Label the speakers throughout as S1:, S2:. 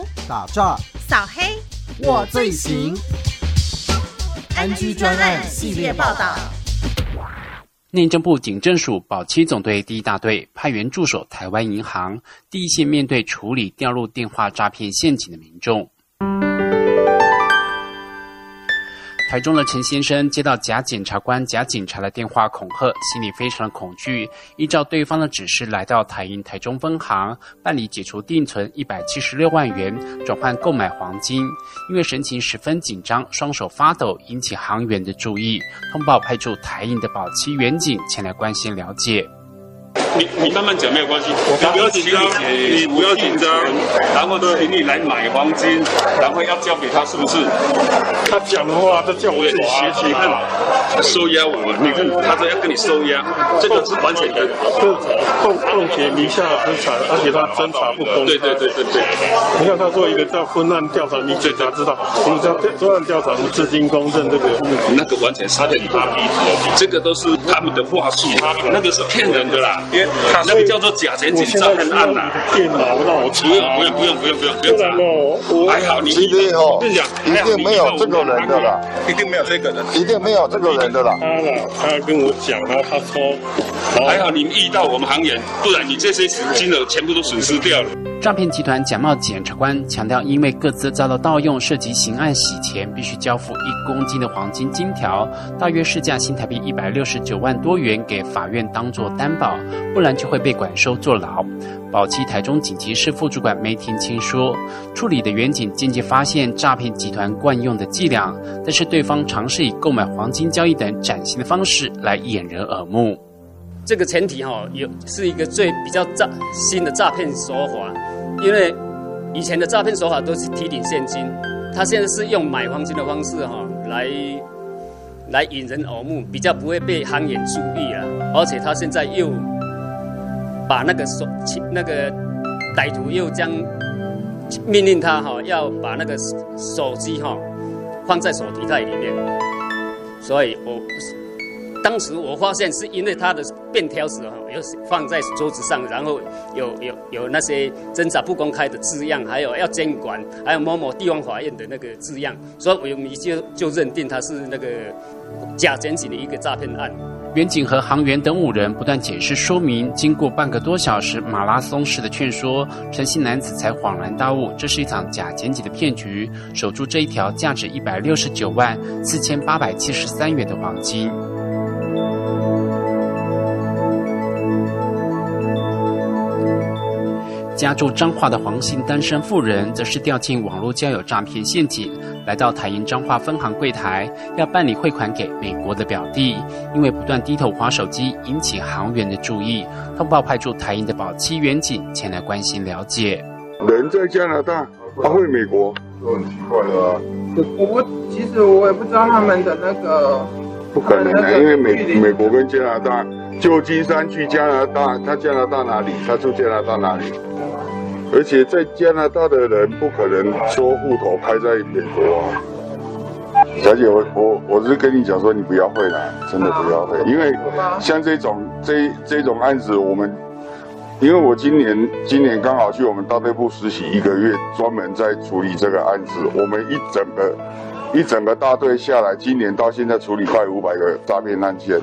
S1: 毒、
S2: 打诈、
S1: 扫黑，我最行。NG 专案系列报道。
S3: 内政部警政署保七总队第一大队派员驻守台湾银行，第一线面对处理掉入电话诈骗陷阱的民众。台中的陈先生接到假检察官、假警察的电话恐吓，心里非常的恐惧。依照对方的指示，来到台银台中分行办理解除定存一百七十六万元，转换购买黄金。因为神情十分紧张，双手发抖，引起行员的注意，通报派出台银的保期员警前来关心了解。
S4: 你你慢慢讲没有关系，你不要紧张，你不要紧张，然后呢请你来买黄金，然后要交给他，是不是？他讲的话，他叫我自己学习，你看收押我们，你看他说要跟你收押，这个是完全的，
S5: 冻冻结名下资产，而且他侦查不公。
S4: 对对对对对，
S5: 你看他做一个叫分案调查，你警察知道，你知道分案调查资金公正这个，
S4: 那个完全是他的他逼这个都是他们的话术，那个是骗人的啦。那个叫做假钱紧张很暗呐，
S5: 电脑让我
S4: 不用不用不用不用不用不用
S5: 查，
S4: 还好你
S6: 一定哦，
S4: 跟你讲，
S6: 一定没有这个人的啦，
S4: 一定没有这个人，
S6: 一定没有这个人的啦。
S5: 他了，他跟我讲了，他说，
S4: 还好你们遇到我们行员，不然你这些金额全部都损失掉了。
S3: 诈骗集团假冒检察官强调，因为各自遭到盗用，涉及刑案洗钱，必须交付一公斤的黄金金条，大约市价新台币一百六十九万多元，给法院当作担保，不然就会被管收坐牢。宝鸡台中警级市副主管梅婷清说，处理的远警间接发现诈骗集团惯用的伎俩，但是对方尝试以购买黄金交易等崭新的方式来掩人耳目。
S7: 这个前提哈，有是一个最比较诈新的诈骗手法。因为以前的诈骗手法都是提领现金，他现在是用买黄金的方式哈来来引人耳目，比较不会被行业注意啊。而且他现在又把那个手那个歹徒又将命令他哈要把那个手机哈放在手提袋里面，所以我。当时我发现是因为他的便条纸哈，有放在桌子上，然后有有有那些侦查不公开的字样，还有要监管，还有某某地方法院的那个字样，所以我们就就认定他是那个假检警的一个诈骗案。
S3: 远警和航员等五人不断解释说明，经过半个多小时马拉松式的劝说，陈姓男子才恍然大悟，这是一场假检警的骗局，守住这一条价值一百六十九万四千八百七十三元的黄金。家住彰化的黄姓单身妇人，则是掉进网络交友诈骗陷阱，来到台银彰化分行柜台，要办理汇款给美国的表弟，因为不断低头划手机，引起行员的注意，通报派驻台银的保期员警前来关心了解。
S6: 人在加拿大，他会美国，都很奇怪的啊。
S8: 我不，其实我也不知道他们的那个，
S6: 不可能的，因为美美国跟加拿大，旧金山去加拿大，他加拿大哪里？他住加拿大哪里？而且在加拿大的人不可能说户头开在美国啊，小姐，我我我是跟你讲说，你不要回来，真的不要回，因为像这种这这种案子，我们因为我今年今年刚好去我们大队部实习一个月，专门在处理这个案子，我们一整个一整个大队下来，今年到现在处理快五百个诈骗案件，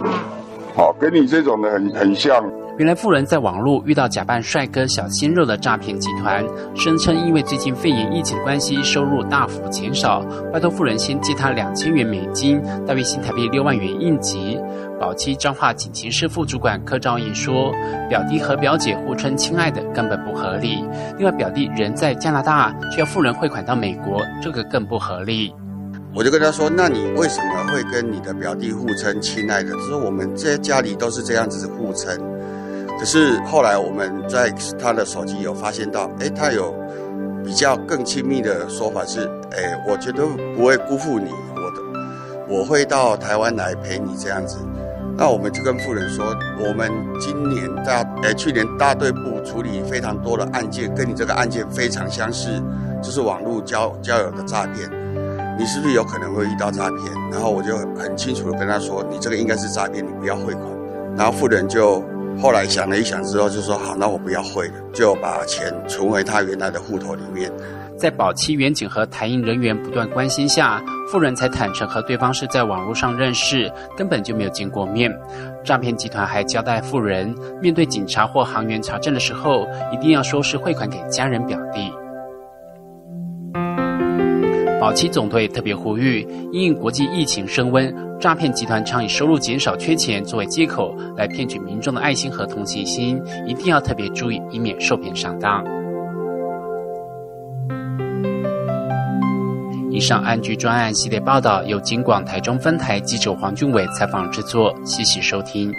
S6: 好，跟你这种的很很像。
S3: 原来富人在网络遇到假扮帅哥小鲜肉的诈骗集团，声称因为最近肺炎疫情关系，收入大幅减少，拜托富人先借他两千元美金，大约新台币六万元应急。保期彰化警情室副主管柯兆义说：“表弟和表姐互称亲爱的，根本不合理。另外，表弟人在加拿大，却要富人汇款到美国，这个更不合理。”
S9: 我就跟他说：“那你为什么会跟你的表弟互称亲爱的？他说我们在家里都是这样子互称。”可是后来我们在他的手机有发现到，哎，他有比较更亲密的说法是，哎，我绝对不会辜负你，我的，我会到台湾来陪你这样子。那我们就跟富人说，我们今年大，哎，去年大队部处理非常多的案件，跟你这个案件非常相似，就是网络交交友的诈骗，你是不是有可能会遇到诈骗？然后我就很清楚的跟他说，你这个应该是诈骗，你不要汇款。然后富人就。后来想了一想之后，就说好，那我不要汇了，就把钱存回他原来的户头里面。
S3: 在保期远景和台银人员不断关心下，富人才坦诚和对方是在网络上认识，根本就没有见过面。诈骗集团还交代富人，面对警察或行员查证的时候，一定要说是汇款给家人表弟。保期总队特别呼吁，因应国际疫情升温，诈骗集团常以收入减少、缺钱作为借口来骗取民众的爱心和同情心，一定要特别注意，以免受骗上当。以上安居专案系列报道由金广台中分台记者黄俊伟采访制作，谢谢收听。